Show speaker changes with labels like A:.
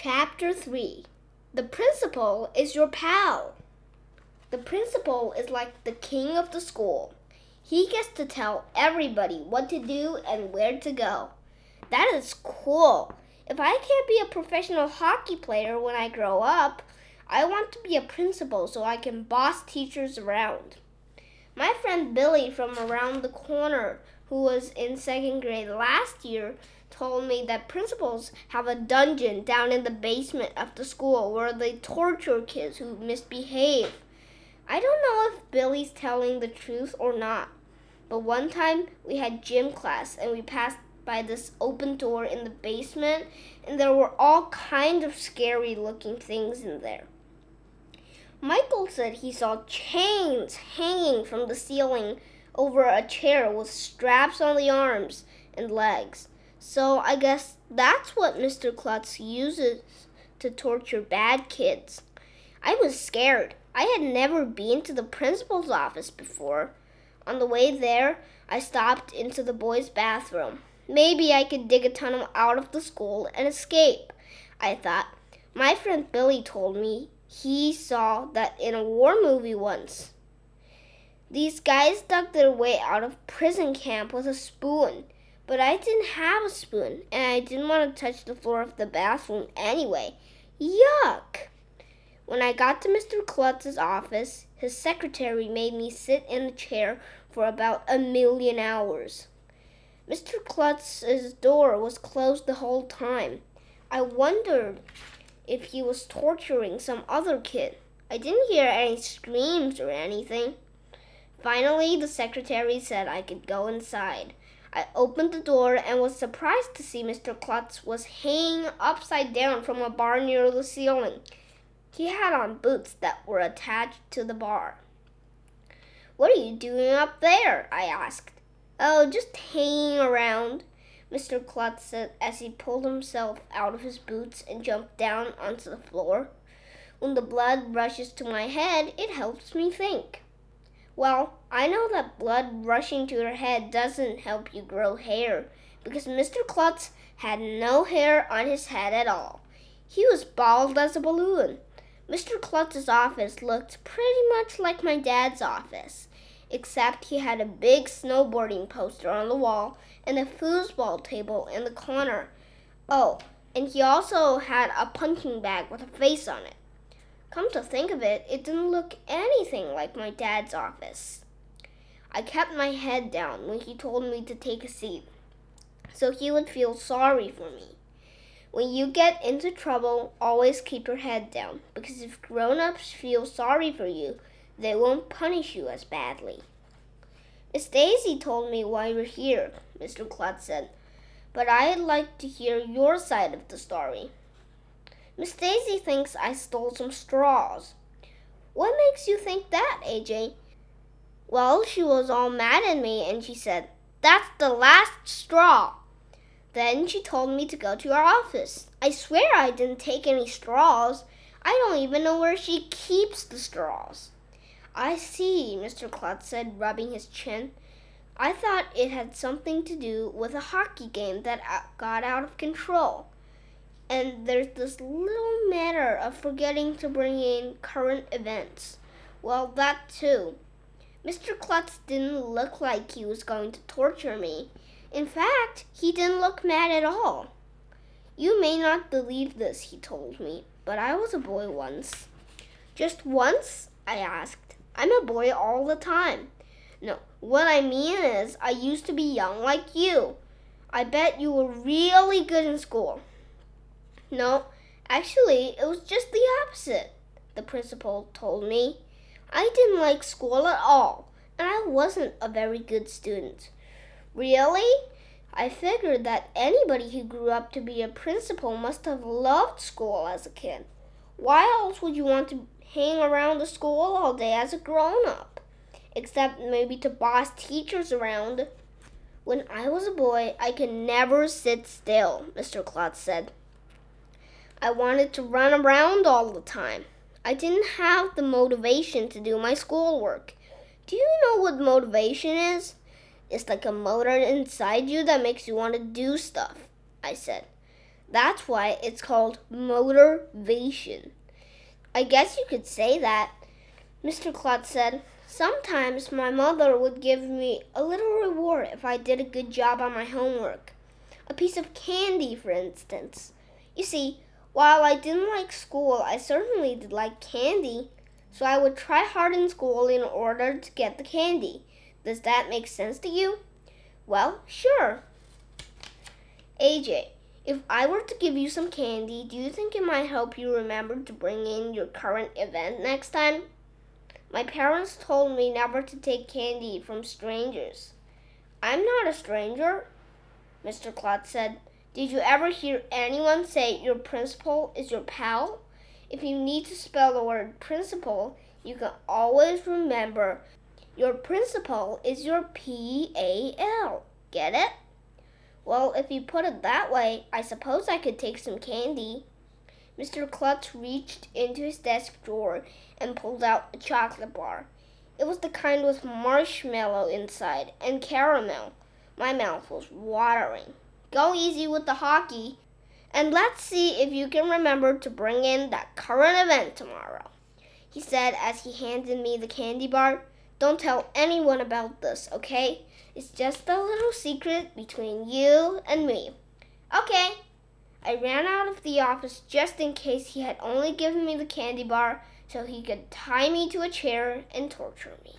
A: Chapter 3 The principal is your pal. The principal is like the king of the school. He gets to tell everybody what to do and where to go. That is cool. If I can't be a professional hockey player when I grow up, I want to be a principal so I can boss teachers around. My friend Billy from around the corner, who was in second grade last year, told me that principals have a dungeon down in the basement of the school where they torture kids who misbehave. I don't know if Billy's telling the truth or not, but one time we had gym class and we passed by this open door in the basement and there were all kinds of scary looking things in there. Michael said he saw chains hanging from the ceiling over a chair with straps on the arms and legs. So I guess that's what Mr. Klutz uses to torture bad kids. I was scared. I had never been to the principal's office before. On the way there, I stopped into the boys' bathroom. Maybe I could dig a tunnel out of the school and escape, I thought. My friend Billy told me he saw that in a war movie once. These guys dug their way out of prison camp with a spoon. But I didn't have a spoon, and I didn't want to touch the floor of the bathroom anyway. Yuck! When I got to Mr. Klutz's office, his secretary made me sit in a chair for about a million hours. Mr. Klutz's door was closed the whole time. I wondered if he was torturing some other kid. I didn't hear any screams or anything. Finally, the secretary said I could go inside. I opened the door and was surprised to see Mr. Klutz was hanging upside down from a bar near the ceiling. He had on boots that were attached to the bar. What are you doing up there? I asked. Oh, just hanging around, Mr. Klutz said as he pulled himself out of his boots and jumped down onto the floor. When the blood rushes to my head, it helps me think. Well, I know that blood rushing to your head doesn't help you grow hair because Mr. Klutz had no hair on his head at all. He was bald as a balloon. Mr. Klutz's office looked pretty much like my dad's office, except he had a big snowboarding poster on the wall and a foosball table in the corner. Oh, and he also had a punching bag with a face on it. Come to think of it, it didn't look anything like my dad's office. I kept my head down when he told me to take a seat, so he would feel sorry for me. When you get into trouble, always keep your head down, because if grown ups feel sorry for you, they won't punish you as badly. Miss Daisy told me why you're here, Mr. Klutz said, but I'd like to hear your side of the story. Miss Daisy thinks I stole some straws. What makes you think that, AJ? Well, she was all mad at me and she said, That's the last straw. Then she told me to go to her office. I swear I didn't take any straws. I don't even know where she keeps the straws. I see, Mr. Klutz said, rubbing his chin. I thought it had something to do with a hockey game that got out of control and there's this little matter of forgetting to bring in current events. Well, that too. Mr. Klutz didn't look like he was going to torture me. In fact, he didn't look mad at all. You may not believe this, he told me, but I was a boy once. Just once? I asked. I'm a boy all the time. No, what I mean is, I used to be young like you. I bet you were really good in school. No, actually, it was just the opposite, the principal told me. I didn't like school at all, and I wasn't a very good student. Really? I figured that anybody who grew up to be a principal must have loved school as a kid. Why else would you want to hang around the school all day as a grown up? Except maybe to boss teachers around. When I was a boy, I could never sit still, Mr. Klutz said. I wanted to run around all the time. I didn't have the motivation to do my schoolwork. Do you know what motivation is? It's like a motor inside you that makes you want to do stuff, I said. That's why it's called motivation. I guess you could say that. Mr. Klutz said, Sometimes my mother would give me a little reward if I did a good job on my homework. A piece of candy, for instance. You see, while I didn't like school, I certainly did like candy, so I would try hard in school in order to get the candy. Does that make sense to you? Well, sure. AJ, if I were to give you some candy, do you think it might help you remember to bring in your current event next time? My parents told me never to take candy from strangers. I'm not a stranger, Mr. Klutz said. Did you ever hear anyone say your principal is your pal? If you need to spell the word principal, you can always remember your principal is your P A L. Get it? Well, if you put it that way, I suppose I could take some candy. Mr. Klutz reached into his desk drawer and pulled out a chocolate bar. It was the kind with marshmallow inside and caramel. My mouth was watering. Go easy with the hockey. And let's see if you can remember to bring in that current event tomorrow, he said as he handed me the candy bar. Don't tell anyone about this, okay? It's just a little secret between you and me. Okay. I ran out of the office just in case he had only given me the candy bar so he could tie me to a chair and torture me.